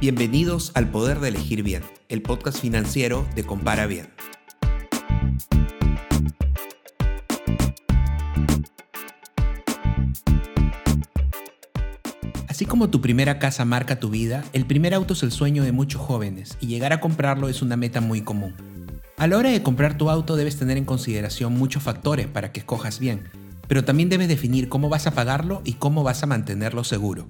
Bienvenidos al Poder de Elegir Bien, el podcast financiero de Compara Bien. Así como tu primera casa marca tu vida, el primer auto es el sueño de muchos jóvenes y llegar a comprarlo es una meta muy común. A la hora de comprar tu auto debes tener en consideración muchos factores para que escojas bien, pero también debes definir cómo vas a pagarlo y cómo vas a mantenerlo seguro.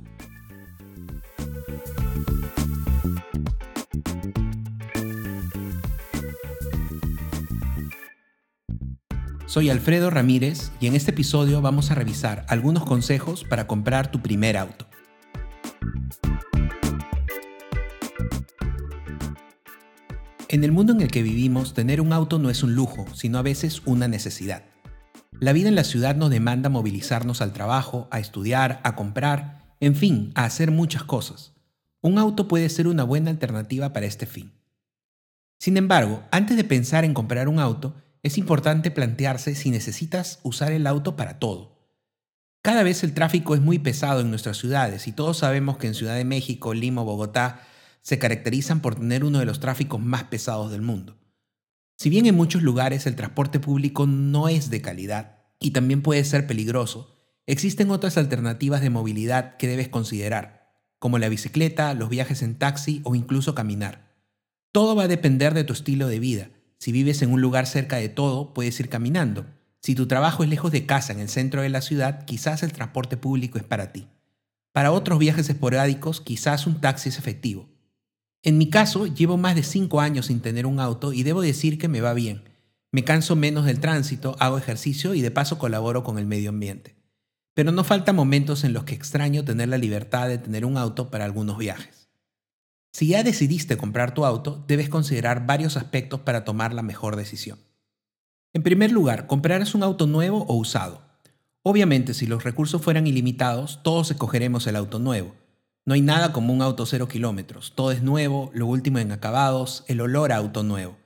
Soy Alfredo Ramírez y en este episodio vamos a revisar algunos consejos para comprar tu primer auto. En el mundo en el que vivimos, tener un auto no es un lujo, sino a veces una necesidad. La vida en la ciudad nos demanda movilizarnos al trabajo, a estudiar, a comprar, en fin, a hacer muchas cosas. Un auto puede ser una buena alternativa para este fin. Sin embargo, antes de pensar en comprar un auto, es importante plantearse si necesitas usar el auto para todo. Cada vez el tráfico es muy pesado en nuestras ciudades y todos sabemos que en Ciudad de México, Lima o Bogotá se caracterizan por tener uno de los tráficos más pesados del mundo. Si bien en muchos lugares el transporte público no es de calidad y también puede ser peligroso, existen otras alternativas de movilidad que debes considerar, como la bicicleta, los viajes en taxi o incluso caminar. Todo va a depender de tu estilo de vida si vives en un lugar cerca de todo, puedes ir caminando. Si tu trabajo es lejos de casa en el centro de la ciudad, quizás el transporte público es para ti. Para otros viajes esporádicos, quizás un taxi es efectivo. En mi caso, llevo más de 5 años sin tener un auto y debo decir que me va bien. Me canso menos del tránsito, hago ejercicio y de paso colaboro con el medio ambiente. Pero no faltan momentos en los que extraño tener la libertad de tener un auto para algunos viajes. Si ya decidiste comprar tu auto, debes considerar varios aspectos para tomar la mejor decisión. En primer lugar, comprarás un auto nuevo o usado. Obviamente, si los recursos fueran ilimitados, todos escogeremos el auto nuevo. No hay nada como un auto cero kilómetros. Todo es nuevo, lo último en acabados, el olor a auto nuevo.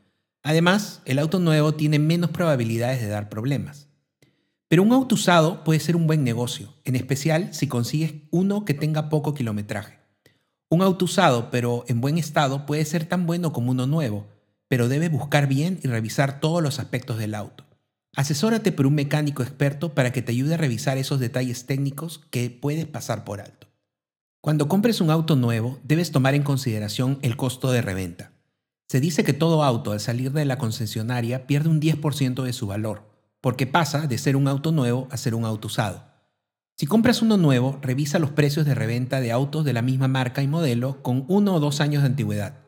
Además, el auto nuevo tiene menos probabilidades de dar problemas. Pero un auto usado puede ser un buen negocio, en especial si consigues uno que tenga poco kilometraje. Un auto usado, pero en buen estado, puede ser tan bueno como uno nuevo, pero debes buscar bien y revisar todos los aspectos del auto. Asesórate por un mecánico experto para que te ayude a revisar esos detalles técnicos que puedes pasar por alto. Cuando compres un auto nuevo, debes tomar en consideración el costo de reventa. Se dice que todo auto al salir de la concesionaria pierde un 10% de su valor, porque pasa de ser un auto nuevo a ser un auto usado. Si compras uno nuevo, revisa los precios de reventa de autos de la misma marca y modelo con uno o dos años de antigüedad.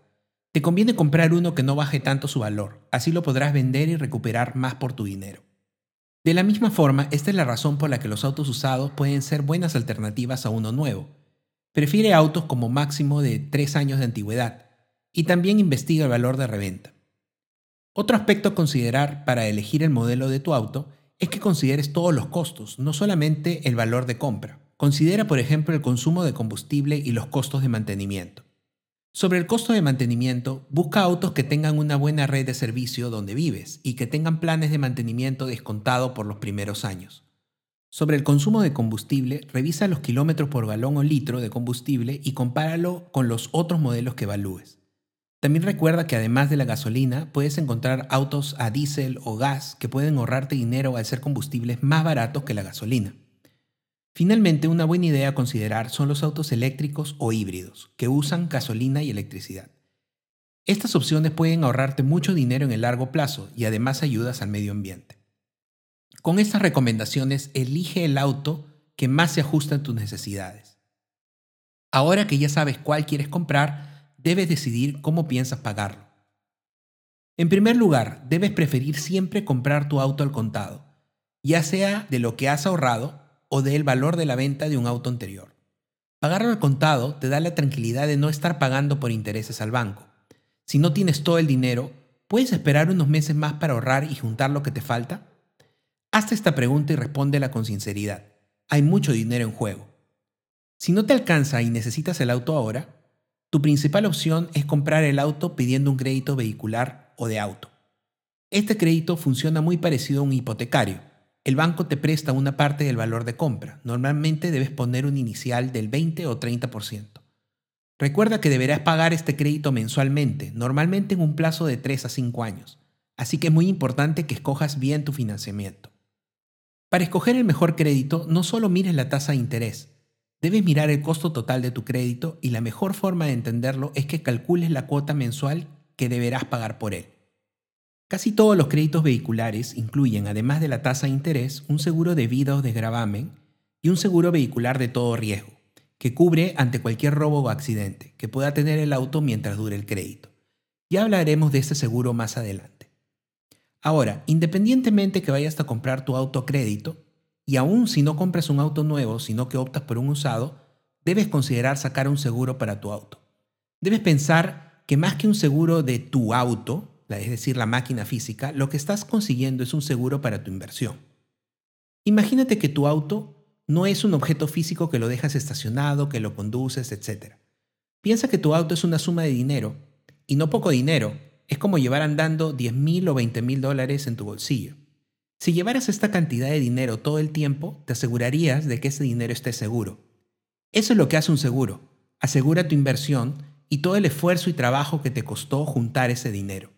Te conviene comprar uno que no baje tanto su valor, así lo podrás vender y recuperar más por tu dinero. De la misma forma, esta es la razón por la que los autos usados pueden ser buenas alternativas a uno nuevo. Prefiere autos como máximo de tres años de antigüedad y también investiga el valor de reventa. Otro aspecto a considerar para elegir el modelo de tu auto es que consideres todos los costos, no solamente el valor de compra. Considera, por ejemplo, el consumo de combustible y los costos de mantenimiento. Sobre el costo de mantenimiento, busca autos que tengan una buena red de servicio donde vives y que tengan planes de mantenimiento descontado por los primeros años. Sobre el consumo de combustible, revisa los kilómetros por galón o litro de combustible y compáralo con los otros modelos que evalúes. También recuerda que además de la gasolina, puedes encontrar autos a diésel o gas que pueden ahorrarte dinero al ser combustibles más baratos que la gasolina. Finalmente, una buena idea a considerar son los autos eléctricos o híbridos, que usan gasolina y electricidad. Estas opciones pueden ahorrarte mucho dinero en el largo plazo y además ayudas al medio ambiente. Con estas recomendaciones, elige el auto que más se ajusta a tus necesidades. Ahora que ya sabes cuál quieres comprar, debes decidir cómo piensas pagarlo. En primer lugar, debes preferir siempre comprar tu auto al contado, ya sea de lo que has ahorrado o del valor de la venta de un auto anterior. Pagarlo al contado te da la tranquilidad de no estar pagando por intereses al banco. Si no tienes todo el dinero, ¿puedes esperar unos meses más para ahorrar y juntar lo que te falta? Hazte esta pregunta y respóndela con sinceridad. Hay mucho dinero en juego. Si no te alcanza y necesitas el auto ahora, tu principal opción es comprar el auto pidiendo un crédito vehicular o de auto. Este crédito funciona muy parecido a un hipotecario. El banco te presta una parte del valor de compra. Normalmente debes poner un inicial del 20 o 30%. Recuerda que deberás pagar este crédito mensualmente, normalmente en un plazo de 3 a 5 años, así que es muy importante que escojas bien tu financiamiento. Para escoger el mejor crédito, no solo mires la tasa de interés, debes mirar el costo total de tu crédito y la mejor forma de entenderlo es que calcules la cuota mensual que deberás pagar por él. Casi todos los créditos vehiculares incluyen, además de la tasa de interés, un seguro de vida o de gravamen y un seguro vehicular de todo riesgo, que cubre ante cualquier robo o accidente que pueda tener el auto mientras dure el crédito. Ya hablaremos de este seguro más adelante. Ahora, independientemente que vayas a comprar tu auto a crédito, y aún si no compras un auto nuevo, sino que optas por un usado, debes considerar sacar un seguro para tu auto. Debes pensar que más que un seguro de tu auto, es decir, la máquina física, lo que estás consiguiendo es un seguro para tu inversión. Imagínate que tu auto no es un objeto físico que lo dejas estacionado, que lo conduces, etc. Piensa que tu auto es una suma de dinero, y no poco dinero, es como llevar andando 10 mil o 20 mil dólares en tu bolsillo. Si llevaras esta cantidad de dinero todo el tiempo, te asegurarías de que ese dinero esté seguro. Eso es lo que hace un seguro. Asegura tu inversión y todo el esfuerzo y trabajo que te costó juntar ese dinero.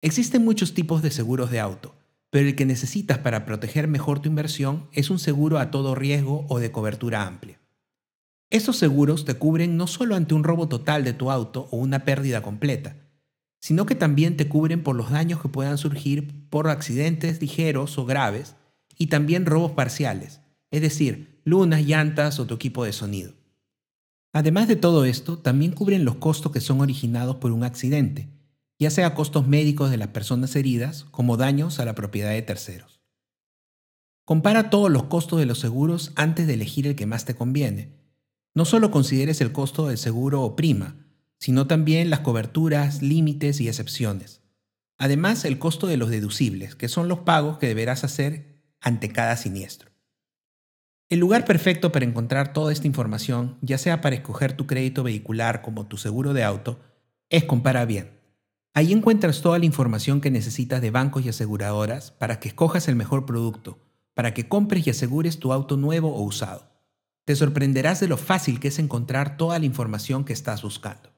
Existen muchos tipos de seguros de auto, pero el que necesitas para proteger mejor tu inversión es un seguro a todo riesgo o de cobertura amplia. Estos seguros te cubren no solo ante un robo total de tu auto o una pérdida completa, sino que también te cubren por los daños que puedan surgir por accidentes ligeros o graves y también robos parciales, es decir, lunas, llantas o tu equipo de sonido. Además de todo esto, también cubren los costos que son originados por un accidente, ya sea costos médicos de las personas heridas como daños a la propiedad de terceros. Compara todos los costos de los seguros antes de elegir el que más te conviene. No solo consideres el costo del seguro o prima, sino también las coberturas, límites y excepciones. Además, el costo de los deducibles, que son los pagos que deberás hacer ante cada siniestro. El lugar perfecto para encontrar toda esta información, ya sea para escoger tu crédito vehicular como tu seguro de auto, es Compara Bien. Ahí encuentras toda la información que necesitas de bancos y aseguradoras para que escojas el mejor producto, para que compres y asegures tu auto nuevo o usado. Te sorprenderás de lo fácil que es encontrar toda la información que estás buscando.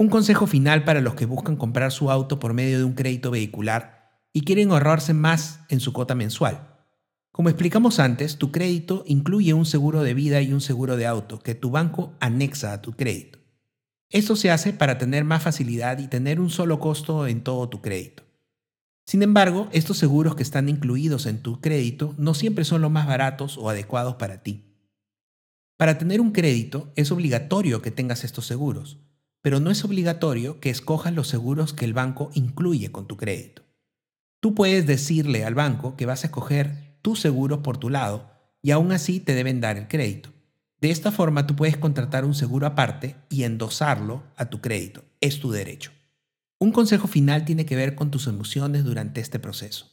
Un consejo final para los que buscan comprar su auto por medio de un crédito vehicular y quieren ahorrarse más en su cuota mensual. Como explicamos antes, tu crédito incluye un seguro de vida y un seguro de auto que tu banco anexa a tu crédito. Esto se hace para tener más facilidad y tener un solo costo en todo tu crédito. Sin embargo, estos seguros que están incluidos en tu crédito no siempre son los más baratos o adecuados para ti. Para tener un crédito es obligatorio que tengas estos seguros, pero no es obligatorio que escojas los seguros que el banco incluye con tu crédito. Tú puedes decirle al banco que vas a escoger tus seguros por tu lado y aún así te deben dar el crédito. De esta forma tú puedes contratar un seguro aparte y endosarlo a tu crédito. Es tu derecho. Un consejo final tiene que ver con tus emociones durante este proceso.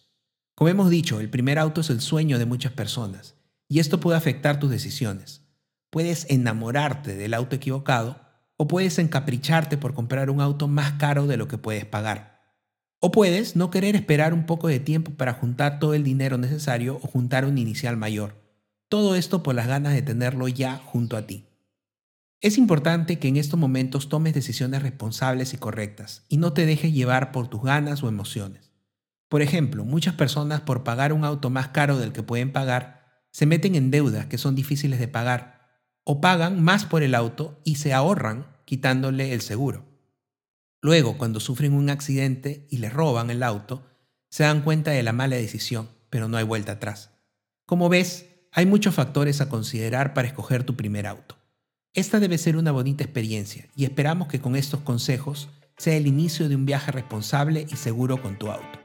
Como hemos dicho, el primer auto es el sueño de muchas personas y esto puede afectar tus decisiones. Puedes enamorarte del auto equivocado o puedes encapricharte por comprar un auto más caro de lo que puedes pagar. O puedes no querer esperar un poco de tiempo para juntar todo el dinero necesario o juntar un inicial mayor todo esto por las ganas de tenerlo ya junto a ti. Es importante que en estos momentos tomes decisiones responsables y correctas y no te dejes llevar por tus ganas o emociones. Por ejemplo, muchas personas por pagar un auto más caro del que pueden pagar, se meten en deudas que son difíciles de pagar o pagan más por el auto y se ahorran quitándole el seguro. Luego, cuando sufren un accidente y les roban el auto, se dan cuenta de la mala decisión, pero no hay vuelta atrás. Como ves, hay muchos factores a considerar para escoger tu primer auto. Esta debe ser una bonita experiencia y esperamos que con estos consejos sea el inicio de un viaje responsable y seguro con tu auto.